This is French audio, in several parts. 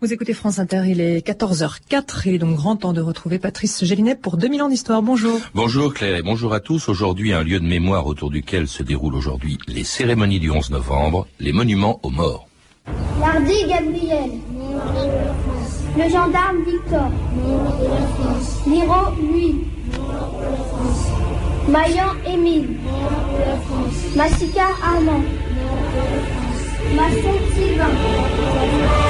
Vous écoutez France Inter, il est 14h04. Il est donc grand temps de retrouver Patrice Gélinet pour 2000 ans d'histoire. Bonjour. Bonjour Claire et bonjour à tous. Aujourd'hui, un lieu de mémoire autour duquel se déroulent aujourd'hui les cérémonies du 11 novembre, les monuments aux morts. Lardy Gabriel. Le gendarme Victor. Liro Louis. Maillan Émile. Massicard Armand. Masson Sylvain.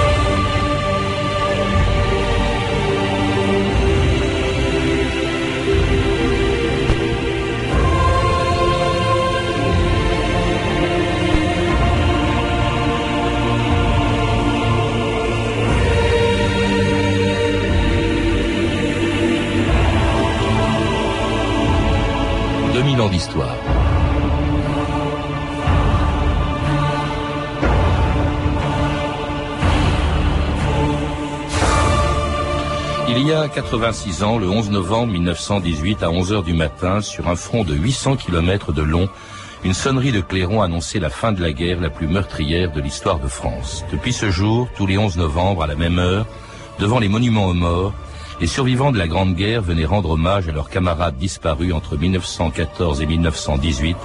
Il y a 86 ans, le 11 novembre 1918, à 11 heures du matin, sur un front de 800 km de long, une sonnerie de clairon annonçait la fin de la guerre la plus meurtrière de l'histoire de France. Depuis ce jour, tous les 11 novembre, à la même heure, devant les monuments aux morts, les survivants de la Grande Guerre venaient rendre hommage à leurs camarades disparus entre 1914 et 1918,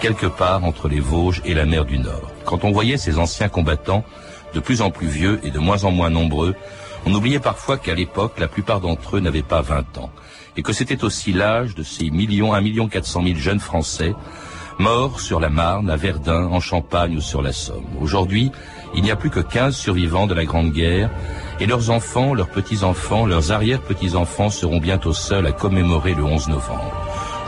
quelque part entre les Vosges et la mer du Nord. Quand on voyait ces anciens combattants, de plus en plus vieux et de moins en moins nombreux, on oubliait parfois qu'à l'époque, la plupart d'entre eux n'avaient pas 20 ans, et que c'était aussi l'âge de ces millions, 1 million 400 000 jeunes Français, morts sur la Marne, à Verdun, en Champagne ou sur la Somme. Aujourd'hui, il n'y a plus que 15 survivants de la Grande Guerre, et leurs enfants, leurs petits-enfants, leurs arrière-petits-enfants seront bientôt seuls à commémorer le 11 novembre.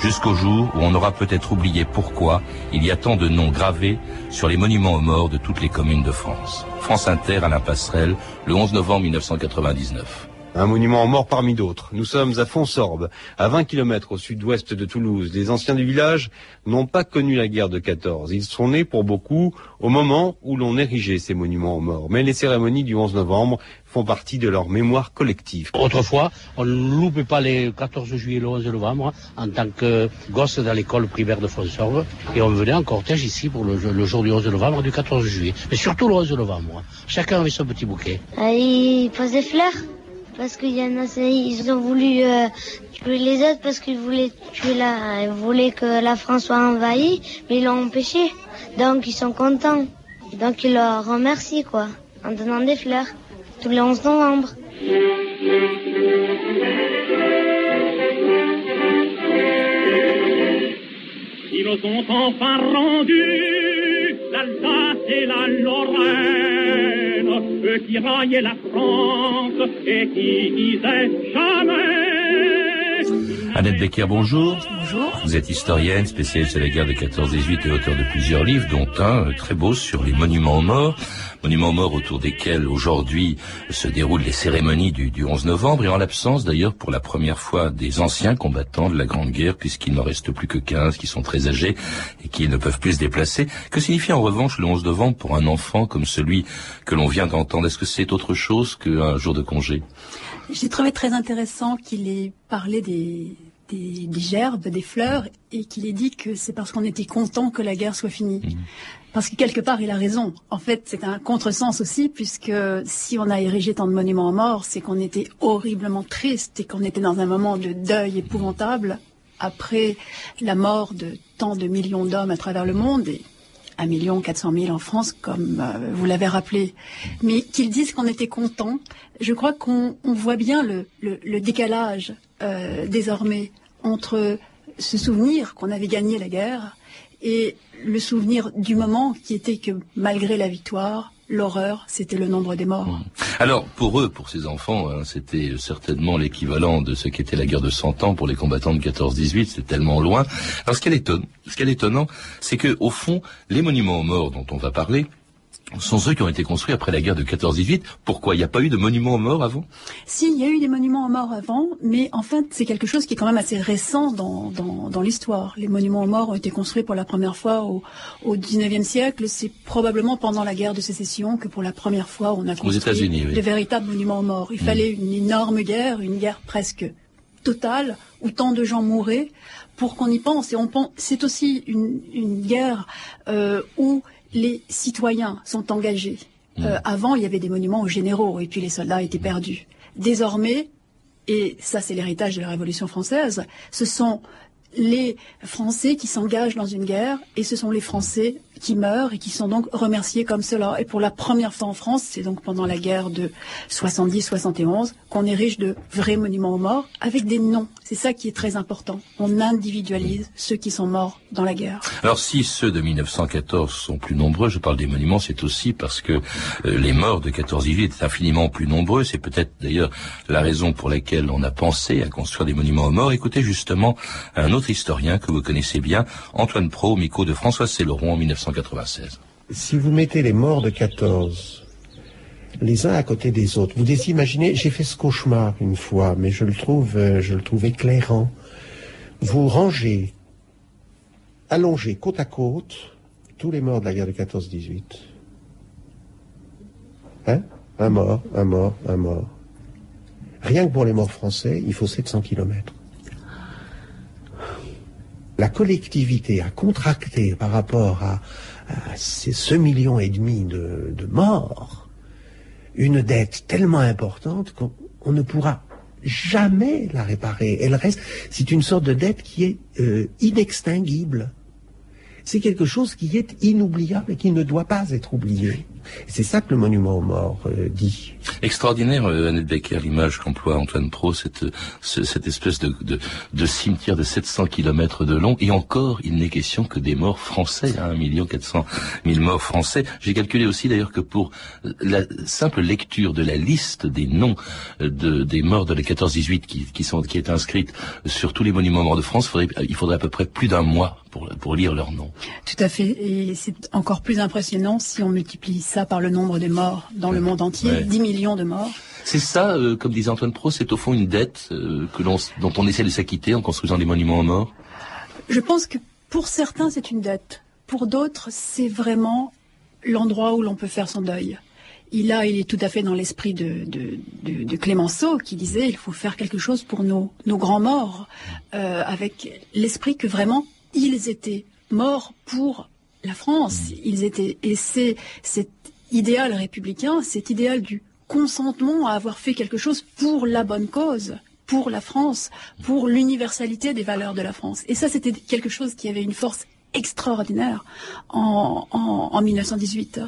Jusqu'au jour où on aura peut-être oublié pourquoi il y a tant de noms gravés sur les monuments aux morts de toutes les communes de France. France Inter, la Passerelle, le 11 novembre 1999 un monument mort parmi d'autres. Nous sommes à Fonsorbe, à 20 km au sud-ouest de Toulouse. Les anciens du village n'ont pas connu la guerre de 14. Ils sont nés pour beaucoup au moment où l'on érigeait ces monuments aux morts. Mais les cérémonies du 11 novembre font partie de leur mémoire collective. Autrefois, on ne loupait pas les 14 juillet et le 11 novembre en tant que gosse dans l'école primaire de Fonsorbe. Et on venait en cortège ici pour le, jour du 11 novembre du 14 juillet. Mais surtout le 11 novembre. Chacun avait son petit bouquet. Ah, il pose des fleurs? Parce qu'il y en a, ils ont voulu euh, tuer les autres parce qu'ils voulaient tuer la, voulaient que la France soit envahie, mais ils l'ont empêché. Donc ils sont contents. Donc ils leur remercient quoi, en donnant des fleurs tous les 11 novembre. Ils ont enfin rendu l'Alsace et la Lorraine eux qui raillaient la France et qui disaient jamais Annette Becker, bonjour. Bonjour. Vous êtes historienne, spécialiste de la guerre de 14-18 et auteur de plusieurs livres, dont un euh, très beau sur les monuments aux morts. Monuments aux morts autour desquels aujourd'hui se déroulent les cérémonies du, du 11 novembre et en l'absence d'ailleurs pour la première fois des anciens combattants de la Grande Guerre puisqu'il n'en reste plus que 15 qui sont très âgés et qui ne peuvent plus se déplacer. Que signifie en revanche le 11 novembre pour un enfant comme celui que l'on vient d'entendre? Est-ce que c'est autre chose qu'un jour de congé? J'ai trouvé très intéressant qu'il ait parlé des, des, gerbes, des fleurs, et qu'il ait dit que c'est parce qu'on était content que la guerre soit finie. Mhm. Parce que quelque part, il a raison. En fait, c'est un contresens aussi, puisque si on a érigé tant de monuments aux morts, c'est qu'on était horriblement triste et qu'on était dans un moment de deuil épouvantable après la mort de tant de millions d'hommes à travers le monde. Et 1 million 400 000 en France, comme euh, vous l'avez rappelé. Mais qu'ils disent qu'on était content, je crois qu'on voit bien le, décalage euh, désormais entre ce souvenir qu'on avait gagné la guerre et le souvenir du moment qui était que malgré la victoire, l'horreur, c'était le nombre des morts. Alors, pour eux, pour ces enfants, hein, c'était certainement l'équivalent de ce qu'était la guerre de 100 ans pour les combattants de 14-18, c'est tellement loin. Alors, ce qui est étonnant, c'est que, au fond, les monuments aux morts dont on va parler, sont ceux qui ont été construits après la guerre de 14-18. Pourquoi? Il n'y a pas eu de monuments aux morts avant? Si, il y a eu des monuments aux morts avant, mais en fait, c'est quelque chose qui est quand même assez récent dans, dans, dans l'histoire. Les monuments aux morts ont été construits pour la première fois au, au 19e siècle. C'est probablement pendant la guerre de sécession que pour la première fois, on a construit les véritables monuments aux morts. Il hmm. fallait une énorme guerre, une guerre presque totale, où tant de gens mouraient, pour qu'on y pense. Et on pense, c'est aussi une, une guerre euh, où les citoyens sont engagés. Euh, avant, il y avait des monuments aux généraux et puis les soldats étaient perdus. Désormais, et ça c'est l'héritage de la Révolution française, ce sont les Français qui s'engagent dans une guerre et ce sont les Français qui meurent et qui sont donc remerciés comme cela. Et pour la première fois en France, c'est donc pendant la guerre de 70-71 qu'on érige de vrais monuments aux morts avec des noms. C'est ça qui est très important. On individualise ceux qui sont morts dans la guerre. Alors si ceux de 1914 sont plus nombreux, je parle des monuments, c'est aussi parce que euh, les morts de 14-18 étaient infiniment plus nombreux. C'est peut-être d'ailleurs la raison pour laquelle on a pensé à construire des monuments aux morts. Écoutez justement un autre historien que vous connaissez bien, Antoine Pro, au micro de François Céloron en 1914. Si vous mettez les morts de 14 les uns à côté des autres, vous les imaginez, j'ai fait ce cauchemar une fois, mais je le trouve, euh, je le trouve éclairant. Vous rangez, allongez côte à côte tous les morts de la guerre de 14-18. Hein? Un mort, un mort, un mort. Rien que pour les morts français, il faut 700 kilomètres la collectivité a contracté par rapport à, ces ce million et demi de, morts une dette tellement importante qu'on ne pourra jamais la réparer. Elle reste, c'est une sorte de dette qui est euh, inextinguible. C'est quelque chose qui est inoubliable et qui ne doit pas être oublié. C'est ça que le monument aux morts euh, dit. Extraordinaire, euh, Annette Becker, l'image qu'emploie Antoine Pro, cette, cette espèce de, de, cimetière de 700 kilomètres de long. Et encore, il n'est question que des morts français, hein, 1 400 000 morts français. J'ai calculé aussi d'ailleurs que pour la simple lecture de la liste des noms euh, de, des morts de la 14-18 qui, qui, sont, qui est inscrite sur tous les monuments morts de France, faudrait, il faudrait à peu près plus d'un mois pour, pour lire leurs noms. Tout à fait. Et c'est encore plus impressionnant si on multiplie ça par le nombre de morts dans le monde entier, 10 millions de morts. C'est ça, euh, comme disait Antoine Pro, c'est au fond une dette euh, que l'on, dont on essaie de s'acquitter en construisant des monuments aux morts Je pense que pour certains, c'est une dette. Pour d'autres, c'est vraiment l'endroit où l'on peut faire son deuil. Il a, il est tout à fait dans l'esprit de, de, Clémenceau qui disait il faut faire quelque chose pour nos, nos grands morts, euh, avec l'esprit que vraiment ils étaient morts pour la France. Ils étaient et c'est cet idéal républicain, cet idéal du consentement à avoir fait quelque chose pour la bonne cause, pour la France, pour l'universalité des valeurs de la France. Et ça, c'était quelque chose qui avait une force extraordinaire en, en, en 1918.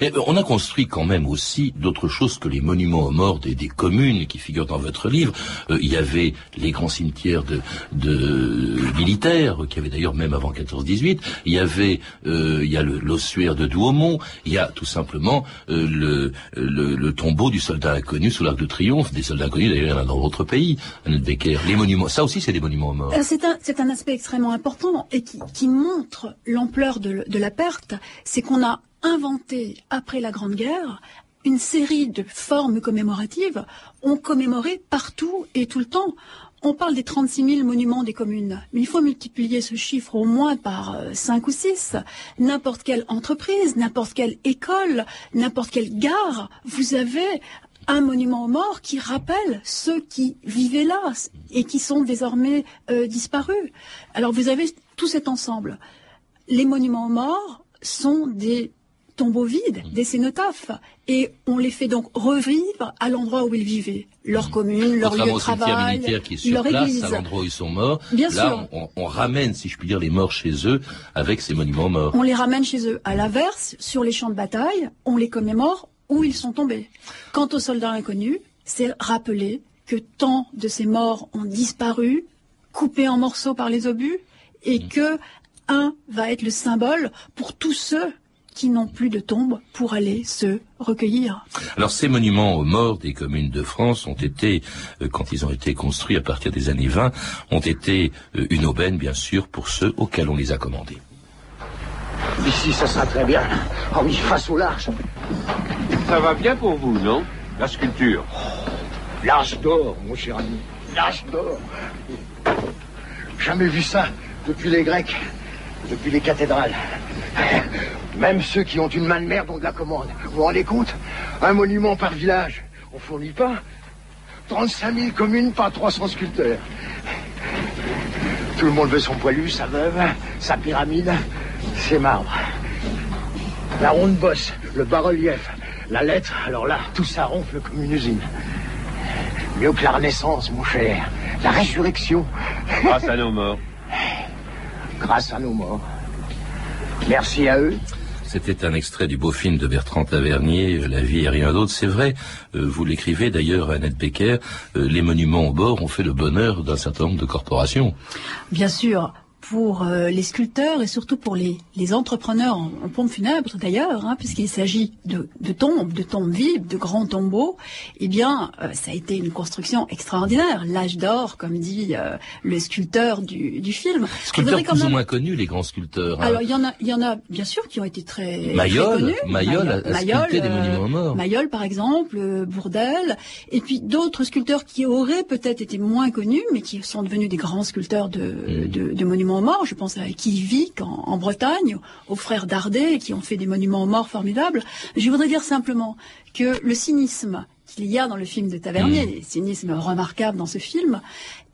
Et euh, on a construit quand même aussi d'autres choses que les monuments aux morts des, des communes qui figurent dans votre livre. Euh, il y avait les grands cimetières de, de militaires, qui avaient d'ailleurs même avant 14-18. Il y avait, euh, il y a l'ossuaire de Douaumont. Il y a tout simplement euh, le, le, le, tombeau du soldat inconnu sous l'arc de triomphe. Des soldats inconnus d'ailleurs dans votre pays, Annette Becker. Les monuments, ça aussi c'est des monuments aux morts. C'est un, c'est un aspect extrêmement important et qui, qui montre l'ampleur de, la perte. C'est qu'on a inventé, après la Grande Guerre, une série de formes commémoratives. On commémorait partout et tout le temps. On parle des 36 000 monuments des communes, mais il faut multiplier ce chiffre au moins par 5 euh, ou 6. N'importe quelle entreprise, n'importe quelle école, n'importe quelle gare, vous avez un monument aux morts qui rappelle ceux qui vivaient là et qui sont désormais euh, disparus. Alors vous avez tout cet ensemble. Les monuments aux morts sont des tombeaux vides, mmh. des cénotaphes, et on les fait donc revivre à l'endroit où ils vivaient, leur mmh. commune, leur lieu de travail, qui est sur leur place, église. à l'endroit où ils sont morts. Bien Là, sûr. On, on, ramène, si je puis dire, les morts chez eux avec ces monuments morts. On les ramène chez eux. À l'inverse, sur les champs de bataille, on les commémore où ils sont tombés. Quant aux soldats inconnus, c'est rappeler que tant de ces morts ont disparu, coupés en morceaux par les obus, et mmh. que un va être le symbole pour tous ceux qui n'ont plus de tombe pour aller se recueillir. Alors ces monuments aux morts des communes de France ont été, euh, quand ils ont été construits à partir des années 20, ont été euh, une aubaine bien sûr pour ceux auxquels on les a commandés. Ici, ça sera très bien. Ah oui, face au large. Ça va bien pour vous, non? La sculpture. L'âge d'or, mon cher ami. L'âge d'or. Jamais vu ça depuis les Grecs, depuis les cathédrales. Même ceux qui ont une main de merde ont de la commande. Vous vous rendez compte? Un monument par village. On fournit pas 35 000 communes par 300 sculpteurs. Tout le monde veut son poilu, sa veuve, sa pyramide, ses marbres. La ronde bosse, le bas-relief, La lettre, alors là, tout ça ronfle comme une usine. Mieux que la Renaissance, mon cher. La résurrection. Grâce à nos morts. Grâce à nos morts. Merci à eux. C'était un extrait du beau film de Bertrand Tavernier, La vie et rien d'autre. C'est vrai, euh, vous l'écrivez d'ailleurs, Annette Becker, euh, les monuments au bord ont fait le bonheur d'un certain nombre de corporations. Bien sûr, pour euh, les sculpteurs et surtout pour les, les entrepreneurs en, en pompes funèbres d'ailleurs, hein, puisqu'il s'agit de, de tombes, de tombes vives, de grands tombeaux, eh bien, euh, ça a été une construction extraordinaire. L'âge d'or, comme dit euh, le sculpteur du, du film. Sculpteurs plus ou même- moins connus, les grands sculpteurs. hein. Alors, il y en a, il y en a bien sûr qui ont été très, Mayol, très connus. Mayol a- a sculpté des monuments morts. Mayol, par exemple, Bourdelle, et puis d'autres sculpteurs qui auraient peut-être été moins connus, mais qui sont devenus des grands sculpteurs de, Mm. de, de monuments aux morts. Je pense à Kivik en, en Bretagne, aux frères Dardet, qui ont fait des monuments aux morts formidables. Je voudrais dire simplement que le cynisme qu'il y a dans le film de Tavernier, Mm. le cynisme remarquable dans ce film,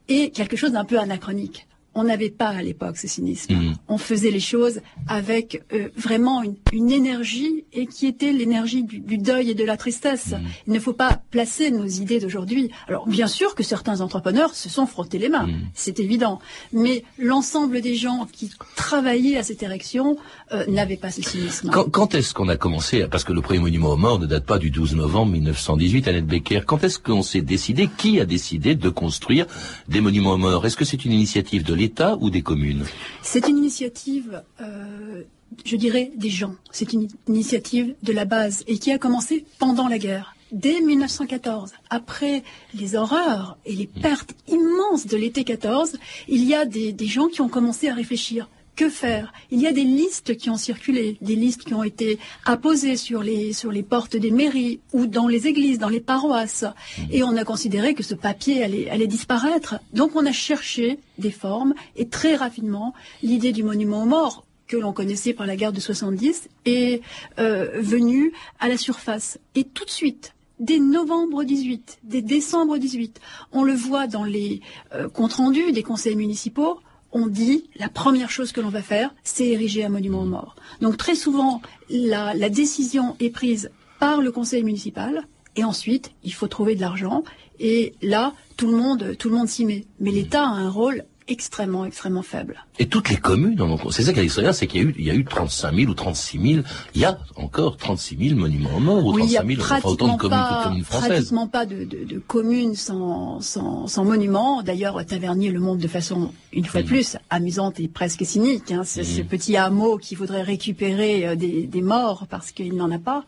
est quelque chose d'un peu anachronique. On n'avait pas à l'époque ce cynisme. Mm. On faisait les choses avec euh, vraiment une, une énergie et qui était l'énergie du, du deuil et de la tristesse. Mm. Il ne faut pas placer nos idées d'aujourd'hui. Alors bien sûr que certains entrepreneurs se sont frottés les mains, Mm. c'est évident. Mais l'ensemble des gens qui travaillaient à cette direction euh, n'avaient pas ce cynisme. Quand, quand est-ce qu'on a commencé, parce que le premier monument aux morts ne date pas du 12 novembre 1918, Annette Becker, quand est-ce qu'on s'est décidé, qui a décidé de construire des monuments aux morts? Est-ce que c'est une initiative de l'État ou des communes C'est une initiative, euh, je dirais, des gens. C'est une initiative de la base et qui a commencé pendant la guerre. Dès 1914, après les horreurs et les pertes immenses de l'été 14, il y a des, des gens qui ont commencé à réfléchir. Que faire? Il y a des listes qui ont circulé, des listes qui ont été apposées sur les, sur les portes des mairies ou dans les églises, dans les paroisses. Et on a considéré que ce papier allait, allait disparaître. Donc on a cherché des formes et très rapidement, l'idée du monument aux morts que l'on connaissait par la guerre de 70 est euh, venue à la surface. Et tout de suite, dès novembre 18, dès décembre 18, on le voit dans les euh, comptes rendus des conseils municipaux, on dit la première chose que l'on va faire, c'est ériger un monument aux morts. Donc très souvent, la, décision est prise par le conseil municipal et ensuite, il faut trouver de l'argent et là, tout le monde, tout le monde s'y met. Mais l'État a un rôle extrêmement, extrêmement faible. Et toutes les communes en ont. C'est ça qui est extraordinaire, c'est qu'il y a eu, il y a eu 35 000 ou 36 000. Il y a encore 36 000 monuments aux morts ou Oui, il 35 n'y 000, a enfin autant de communes que de pas, communes françaises. pratiquement pas de, de, de communes sans, sans, sans monument. D'ailleurs, Tavernier le montre de façon, une fois de plus, amusante et presque cynique. Hein. C'est ce petit hameau qui voudrait récupérer euh, des, des morts parce qu'il n'en a pas.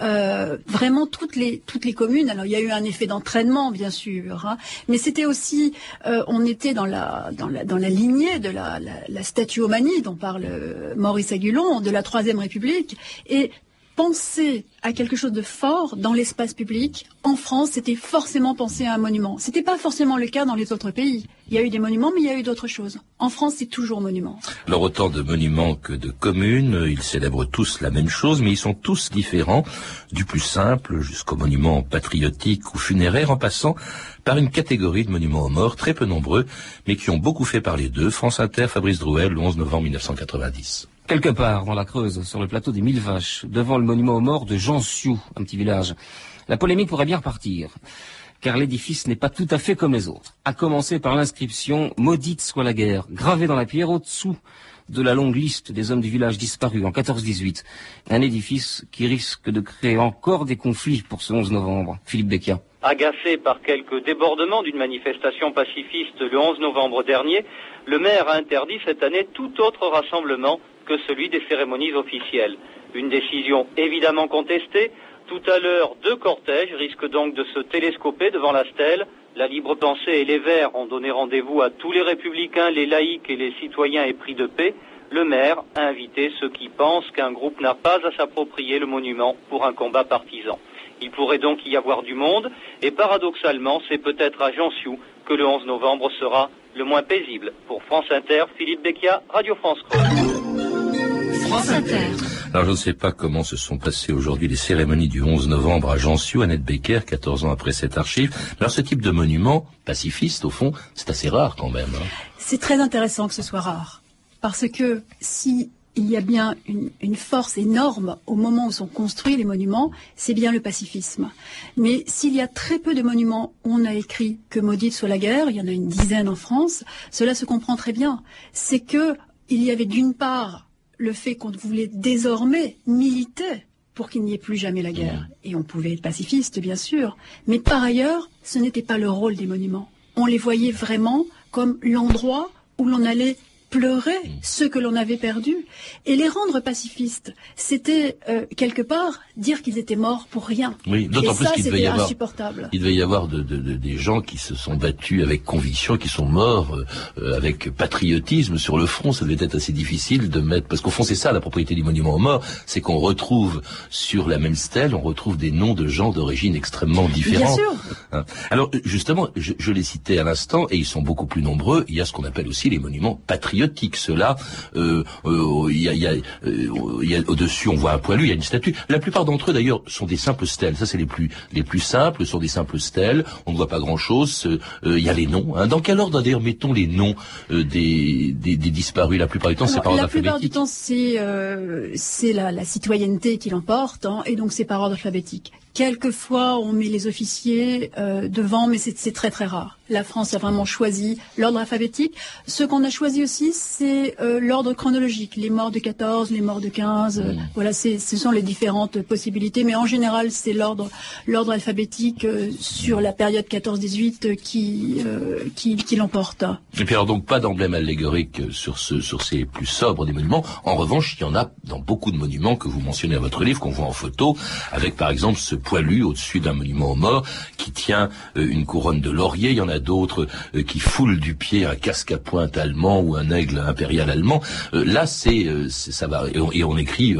Euh, vraiment, toutes les, toutes les communes. Alors, il y a eu un effet d'entraînement, bien sûr. hein. mais c'était aussi, euh, on était dans la, dans la, dans la lignée de la, la, statuomanie dont parle euh, Maurice Agulon, de la Troisième République. Et penser à quelque chose de fort dans l'espace public, en France, c'était forcément penser à un monument. C'était pas forcément le cas dans les autres pays. Il y a eu des monuments, mais il y a eu d'autres choses. En France, c'est toujours monument. Alors autant de monuments que de communes, ils célèbrent tous la même chose, mais ils sont tous différents, du plus simple jusqu'aux monuments patriotiques ou funéraires, en passant par une catégorie de monuments aux morts très peu nombreux, mais qui ont beaucoup fait parler d'eux. France Inter, Fabrice Drouel, le 11 novembre 1990. Quelque part dans la Creuse, sur le plateau des Mille Vaches, devant le monument aux morts de Jean Sioux, un petit village, la polémique pourrait bien repartir, car l'édifice n'est pas tout à fait comme les autres. À commencer par l'inscription Maudite soit la guerre, gravée dans la pierre au-dessous de la longue liste des hommes du village disparus en 14-18. Un édifice qui risque de créer encore des conflits pour ce 11 novembre. Philippe Becquia. Agacé par quelques débordements d'une manifestation pacifiste le 11 novembre dernier, le maire a interdit cette année tout autre rassemblement que celui des cérémonies officielles. Une décision évidemment contestée. Tout à l'heure, deux cortèges risquent donc de se télescoper devant la stèle. La libre pensée et les Verts ont donné rendez-vous à tous les républicains, les laïcs et les citoyens épris de paix. Le maire a invité ceux qui pensent qu'un groupe n'a pas à s'approprier le monument pour un combat partisan. Il pourrait donc y avoir du monde, et paradoxalement, c'est peut-être à Jansiou que le 11 novembre sera le moins paisible. Pour France Inter, Philippe Becchia, Radio France France Inter. Alors je ne sais pas comment se sont passées aujourd'hui les cérémonies du 11 novembre à Jansiou, Annette Becker, 14 ans après cette archive. Alors ce type de monument, pacifiste au fond, c'est assez rare quand même. hein. C'est très intéressant que ce soit rare. Parce que si il y a bien une, une, force énorme au moment où sont construits les monuments, c'est bien le pacifisme. Mais s'il y a très peu de monuments où on a écrit que maudite soit la guerre, il y en a une dizaine en France, cela se comprend très bien. C'est que il y avait d'une part le fait qu'on voulait désormais militer pour qu'il n'y ait plus jamais la guerre. Et on pouvait être pacifiste, bien sûr. Mais par ailleurs, ce n'était pas le rôle des monuments. On les voyait vraiment comme l'endroit où l'on allait pleurer ce que l'on avait perdu et les rendre pacifistes. C'était euh, quelque part dire qu'ils étaient morts pour rien. Oui, d'autant plus qu'il devait y avoir, insupportable. il devait y avoir de, de, de, des gens qui se sont battus avec conviction, qui sont morts euh, avec patriotisme sur le front. Ça devait être assez difficile de mettre, parce qu'au fond c'est ça la propriété du monument aux morts, c'est qu'on retrouve sur la même stèle, on retrouve des noms de gens d'origine extrêmement différente. Bien sûr. Hein. Alors justement, je, je les citais à l'instant et ils sont beaucoup plus nombreux. Il y a ce qu'on appelle aussi les monuments patriotiques cela, euh, euh, il y a, y a, euh, y a au-dessus, on voit un poilu, il y a une statue. La plupart d'entre eux, d'ailleurs, sont des simples stèles. Ça, c'est les plus les plus simples, sont des simples stèles. On ne voit pas grand-chose. Il y a les noms. Hein. Dans quel ordre, d'ailleurs, mettons les noms des, des, des, disparus? La plupart du temps, c'est par ordre alphabétique. La plupart du temps, c'est c'est la, la, citoyenneté qui l'emporte, hein, et donc c'est par ordre alphabétique. Quelquefois, on met les officiers euh, devant, mais c'est très très rare. La France a vraiment choisi l'ordre alphabétique. Ce qu'on a choisi aussi, c'est euh, l'ordre chronologique. Les morts de 14, les morts de 15. Euh, voilà, ce sont les différentes possibilités. Mais en général, c'est l'ordre l'ordre alphabétique sur la période 14-18 qui, qui, qui l'emporte. Et puis alors donc pas d'emblème allégorique sur ce sur ces plus sobres des monuments. En revanche, il y en a dans beaucoup de monuments que vous mentionnez à votre livre, qu'on voit en photo, avec par exemple ce poilu au-dessus d'un monument aux morts qui tient euh, une couronne de laurier. Il y en a d'autres euh, qui foulent du pied un casque à pointe allemand ou un aigle impérial allemand. Euh, là, c'est ça va et on, écrit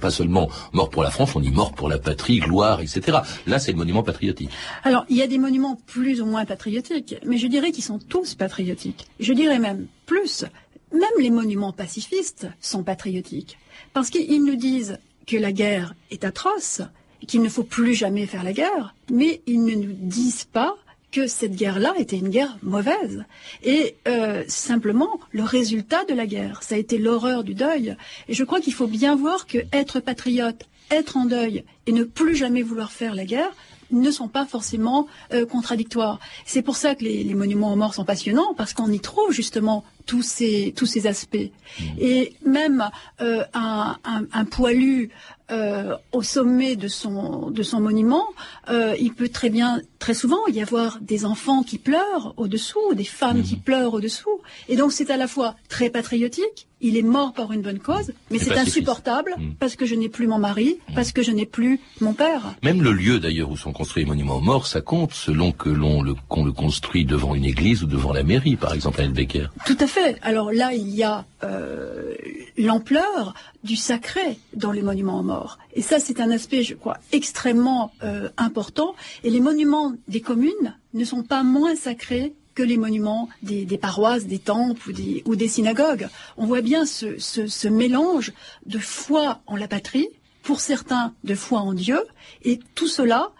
pas seulement mort pour la France, on dit mort pour la patrie, gloire, etc. Là, c'est le monument patriotique. Alors, il y a des monuments plus ou moins patriotiques, mais je dirais qu'ils sont tous patriotiques. Je dirais même plus, même les monuments pacifistes sont patriotiques. Parce qu'ils nous disent que la guerre est atroce, qu'il ne faut plus jamais faire la guerre, mais ils ne nous disent pas que cette guerre-là était une guerre mauvaise. Et euh, simplement, le résultat de la guerre, ça a été l'horreur du deuil. Et je crois qu'il faut bien voir que être patriote, être en deuil et ne plus jamais vouloir faire la guerre, ne sont pas forcément euh, contradictoires. C'est pour ça que les, les, monuments aux morts sont passionnants, parce qu'on y trouve justement tous ces, tous ces aspects. Mmh. Et même euh, un, un, un, poilu euh, au sommet de son, de son monument, euh, il peut très bien, très souvent, y avoir des enfants qui pleurent au-dessous, des femmes mmh. qui pleurent au-dessous. Et donc c'est à la fois très patriotique, il est mort par une bonne cause, mais c'est insupportable mmh. parce que je n'ai plus mon mari, mmh. parce que je n'ai plus mon père. Même le lieu d'ailleurs où sont construits les monuments aux morts, ça compte selon que l'on le, qu'on le construit devant une église ou devant la mairie, par exemple à Becker. Tout à fait. Alors là, il y a euh, l'ampleur du sacré dans les monuments aux morts. Et ça, c'est un aspect, je crois, extrêmement euh, important. Et les monuments des communes ne sont pas moins sacrés que les monuments des, paroisses, des temples ou des, synagogues. On voit bien ce mélange de foi en la patrie, pour certains de foi en Dieu, et tout cela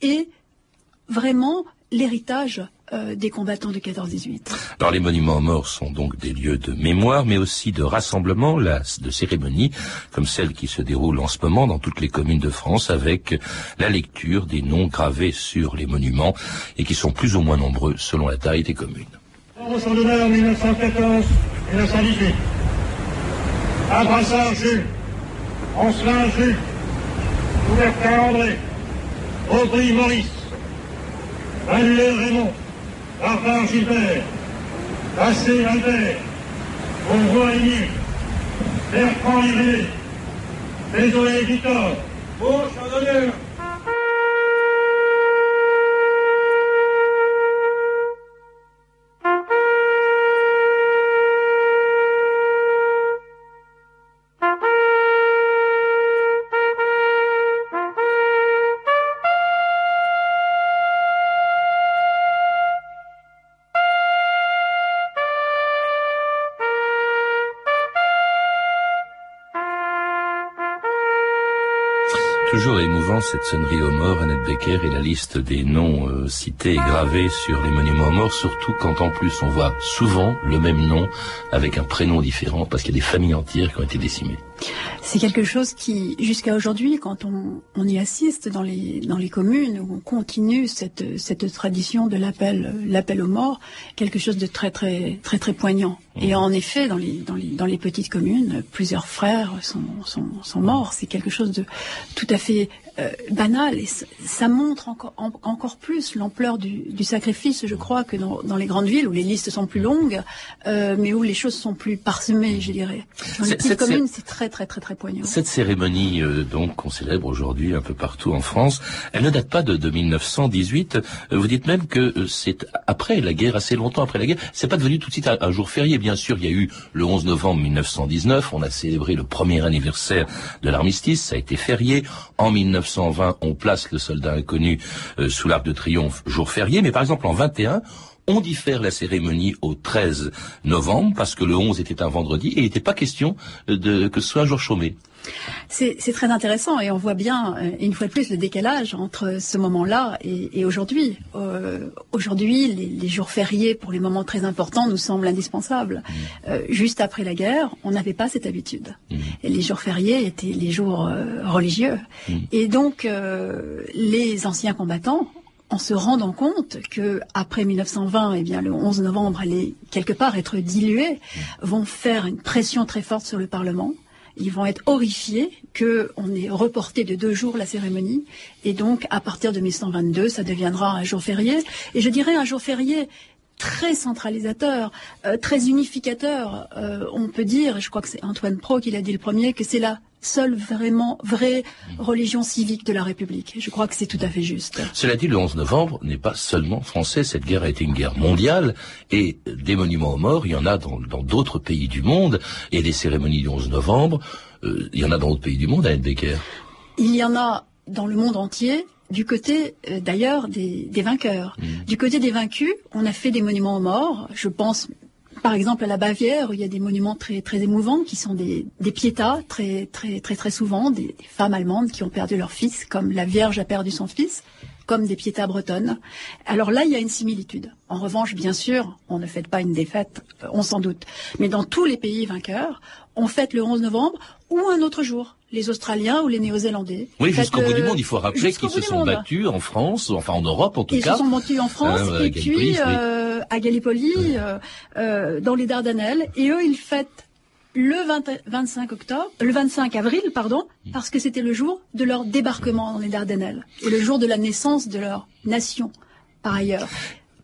est vraiment l'héritage euh, des combattants de 14-18. Alors les monuments morts sont donc des lieux de mémoire, mais aussi de rassemblement, de cérémonie, comme celle qui se déroule en ce moment dans toutes les communes de France, avec la lecture des noms gravés sur les monuments et qui sont plus ou moins nombreux selon la taille des communes. d'honneur 1914-1918. Abrassard Jules, Ancelin Jules, Couvertin André, Aubry Maurice, Manuel Raymond, Barbara Gilbert, Assé Albert, Bourgeois Émile, Bertrand Irénée, Désolé Victor, Bauche d'honneur, cette sonnerie aux morts, Annette Becker, et la liste des noms euh, cités et gravés sur les monuments aux morts, surtout quand en plus on voit souvent le même nom avec un prénom différent, parce qu'il y a des familles entières qui ont été décimées. C'est quelque chose qui, jusqu'à aujourd'hui, quand on, on, y assiste dans les, dans les communes, où on continue cette, cette tradition de l'appel, l'appel aux morts, quelque chose de très, très, très, très poignant. Et en effet, dans les, dans les, dans les petites communes, plusieurs frères sont, sont, sont morts. C'est quelque chose de tout à fait euh, banal et ça montre encore, encore plus l'ampleur du, du, sacrifice, je crois, que dans, dans, les grandes villes où les listes sont plus longues, euh, mais où les choses sont plus parsemées, je dirais. Dans les petites communes, c'est très très très très Cette cérémonie euh, donc qu'on célèbre aujourd'hui un peu partout en France, elle ne date pas de, de 1918. Vous dites même que euh, c'est après la guerre, assez longtemps après la guerre. C'est pas devenu tout de suite un, jour férié. Bien sûr, il y a eu le 11 novembre 1919, on a célébré le premier anniversaire de l'armistice, ça a été férié. En 19 1920, on place le soldat inconnu euh, sous l'arc de triomphe jour férié, mais par exemple en 21, on diffère la cérémonie au 13 novembre parce que le 11 était un vendredi et il n'était pas question de que ce soit un jour chômé. C'est très intéressant et on voit bien, euh, une fois de plus, le décalage entre ce moment-là et, et aujourd'hui. Euh, aujourd'hui, les, les, jours fériés pour les moments très importants nous semblent indispensables. Mmh. Euh, juste après la guerre, on n'avait pas cette habitude. Mmh. Et les jours fériés étaient les jours euh, religieux. Mmh. Et donc, euh, les anciens combattants en se rendant compte que après 1920, eh bien le 11 novembre allait quelque part être dilué, vont faire une pression très forte sur le Parlement ils vont être horrifiés qu'on ait reporté de deux jours la cérémonie. Et donc, à partir de 1122, ça deviendra un jour férié. Et je dirais un jour férié très centralisateur, euh, très unificateur. Euh, on peut dire, je crois que c'est Antoine Pro qui l'a dit le premier, que c'est la seule vraiment vraie religion civique de la République. Je crois que c'est tout à fait juste. Cela dit, le 11 novembre n'est pas seulement français. Cette guerre a été une guerre mondiale et des monuments aux morts, il y en a dans d'autres pays du monde et les cérémonies du 11 novembre, euh, il y en a dans d'autres pays du monde, Anne Becker. Il y en a dans le monde entier du côté euh, d'ailleurs des, des, vainqueurs. Mmh. Du côté des vaincus, on a fait des monuments aux morts. Je pense par exemple à la Bavière, il y a des monuments très très émouvants qui sont des, des piétas très très très très souvent, des, des, femmes allemandes qui ont perdu leur fils, comme la Vierge a perdu son fils, comme des piétas bretonnes. Alors là, il y a une similitude. En revanche, bien sûr, on ne fête pas une défaite, euh, on s'en doute. Mais dans tous les pays vainqueurs, on fête le 11 novembre ou un autre jour. Les Australiens ou les Néo-Zélandais. Oui, jusqu'au bout du monde. Il faut rappeler qu'ils se sont battus en France, enfin en Europe en tout Ils cas. Ils se sont battus en France euh, et puis euh, à Gallipoli, euh, euh, dans les Dardanelles. Et eux, ils fêtent le 20, 25 octobre, le 25 avril, pardon, parce que c'était le jour de leur débarquement dans les Dardanelles et le jour de la naissance de leur nation. Par ailleurs.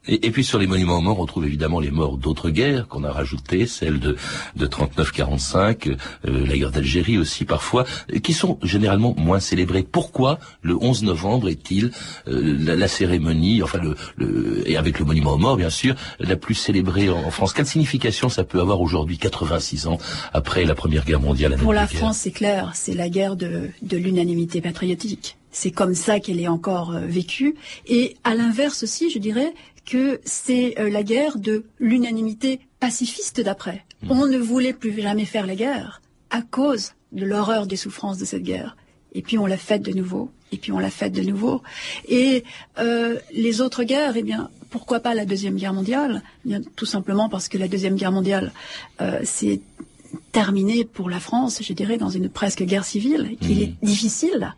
Et, et, puis sur les monuments aux morts, on trouve évidemment les morts d'autres guerres qu'on a rajoutées, celles de, de 39-45, euh, la guerre d'Algérie aussi parfois, qui sont généralement moins célébrées. Pourquoi le 11 novembre est-il euh, la, la, cérémonie, enfin le, le, et avec le monument aux morts bien sûr, la plus célébrée en, en France? Quelle signification ça peut avoir aujourd'hui, 86 ans après la Première Guerre mondiale Pour la France, c'est clair, c'est la guerre de, de l'unanimité patriotique. C'est comme ça qu'elle est encore euh, vécue. Et à l'inverse aussi, je dirais, que c'est euh, la guerre de l'unanimité pacifiste d'après. Mmh. On ne voulait plus jamais faire la guerre à cause de l'horreur des souffrances de cette guerre. Et puis on l'a faite de nouveau, et puis on l'a faite de nouveau. Et euh, les autres guerres, eh bien, pourquoi pas la Deuxième Guerre mondiale? Eh bien, Tout simplement parce que la Deuxième Guerre mondiale, euh, c'est terminé pour la France, je dirais, dans une presque guerre civile, qu'il mmh. est difficile.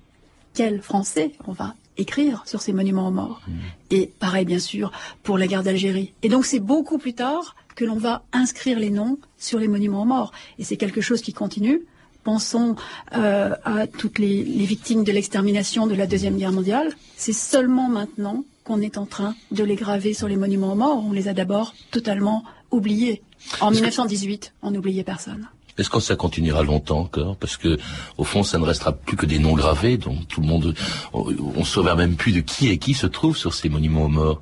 Quel Français on va écrire sur ces monuments aux morts. Mmh. Et pareil, bien sûr, pour la guerre d'Algérie. Et donc, c'est beaucoup plus tard que l'on va inscrire les noms sur les monuments aux morts. Et c'est quelque chose qui continue. Pensons euh, à toutes les, les victimes de l'extermination de la Deuxième Guerre mondiale. C'est seulement maintenant qu'on est en train de les graver sur les monuments aux morts. On les a d'abord totalement oubliés. En 1918, on n'oubliait personne. Est-ce que ça continuera longtemps encore? Parce que au fond, ça ne restera plus que des noms gravés, donc tout le monde, on ne saura même plus de qui et qui se trouve sur ces monuments aux morts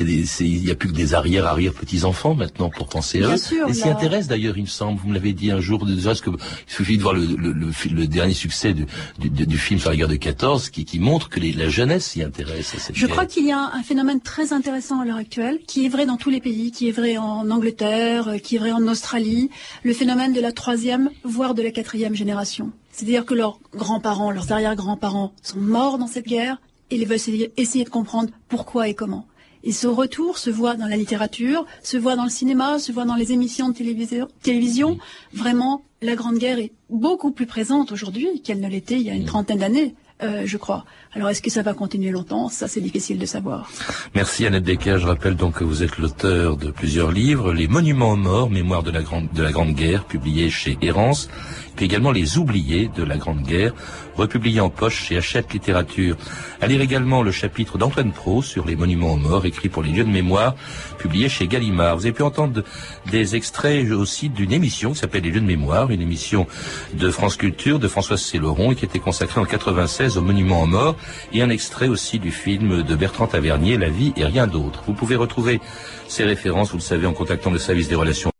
il n'y a plus que des arrière arrière petits enfants maintenant pour penser à eux. Sûr, et s'y intéressent d'ailleurs, il me semble. Vous me l'avez dit un jour. Déjà, que il suffit de voir le, le, le, le dernier succès du, du, du, film sur la guerre de 14 qui, qui montre que les, la jeunesse s'y intéresse. À cette Je guerre. crois qu'il y a un phénomène très intéressant à l'heure actuelle, qui est vrai dans tous les pays, qui est vrai en Angleterre, qui est vrai en Australie, le phénomène de la troisième, voire de la quatrième génération. C'est-à-dire que leurs grands-parents, leurs arrière-grands-parents sont morts dans cette guerre et ils veulent essayer de comprendre pourquoi et comment. Et ce retour se voit dans la littérature, se voit dans le cinéma, se voit dans les émissions de télévision. télévision. Vraiment, la Grande Guerre est beaucoup plus présente aujourd'hui qu'elle ne l'était il y a une trentaine d'années. Euh, je crois. Alors est-ce que ça va continuer longtemps? Ça, c'est difficile de savoir. Merci Annette Decker. Je rappelle donc que vous êtes l'auteur de plusieurs livres, Les Monuments aux morts, Mémoire de la Grande, de la Grande Guerre, publié chez Errance, puis également Les Oubliés de la Grande Guerre, republié en poche chez Hachette Littérature. À lire également le chapitre d'Antoine Pro sur les monuments aux morts, écrit pour les lieux de mémoire, publié chez Gallimard. Vous avez pu entendre des extraits aussi d'une émission qui s'appelle Les lieux de mémoire, une émission de France Culture de François Céloron et qui était consacrée en 96 aux monuments aux morts et un extrait aussi du film de Bertrand Tavernier, La vie et rien d'autre. Vous pouvez retrouver ces références, vous le savez, en contactant le service des relations